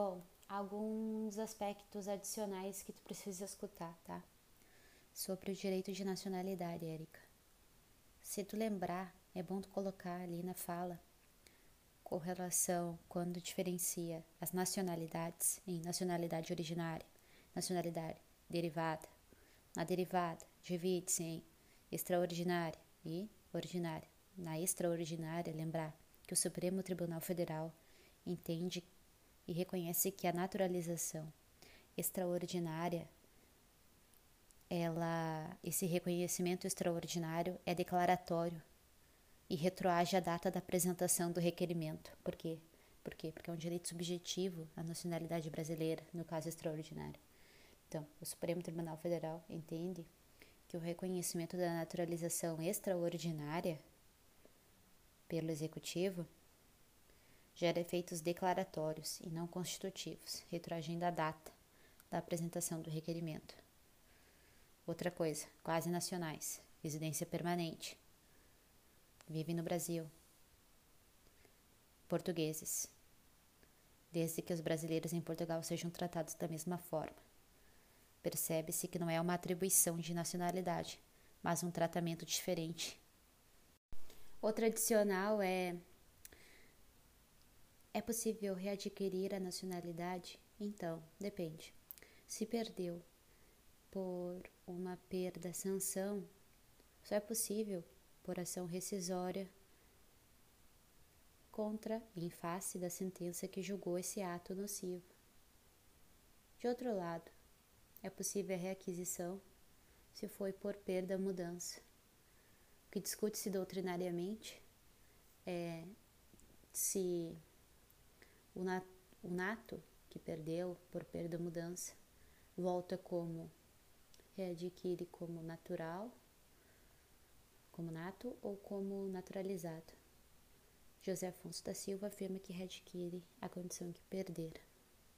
Bom, alguns aspectos adicionais que tu precisa escutar, tá? Sobre o direito de nacionalidade, Érica. Se tu lembrar, é bom tu colocar ali na fala com relação quando diferencia as nacionalidades em nacionalidade originária, nacionalidade derivada. Na derivada, divide-se em extraordinária e ordinária. Na extraordinária, lembrar que o Supremo Tribunal Federal entende e reconhece que a naturalização extraordinária ela esse reconhecimento extraordinário é declaratório e retroage a data da apresentação do requerimento. Por quê? Por quê? Porque é um direito subjetivo a nacionalidade brasileira, no caso extraordinário. Então, o Supremo Tribunal Federal entende que o reconhecimento da naturalização extraordinária pelo Executivo gera efeitos declaratórios e não constitutivos, retroagindo a data da apresentação do requerimento. Outra coisa, quase nacionais, residência permanente vivem no Brasil. Portugueses. Desde que os brasileiros em Portugal sejam tratados da mesma forma. Percebe-se que não é uma atribuição de nacionalidade, mas um tratamento diferente. Outra adicional é: é possível readquirir a nacionalidade? Então, depende. Se perdeu por uma perda sanção, só é possível por ação rescisória contra em face da sentença que julgou esse ato nocivo. De outro lado, é possível a reaquisição se foi por perda mudança. O que discute-se doutrinariamente é se o nato que perdeu por perda mudança volta como readquire como natural como nato ou como naturalizado. José Afonso da Silva afirma que readquire a condição que perdera.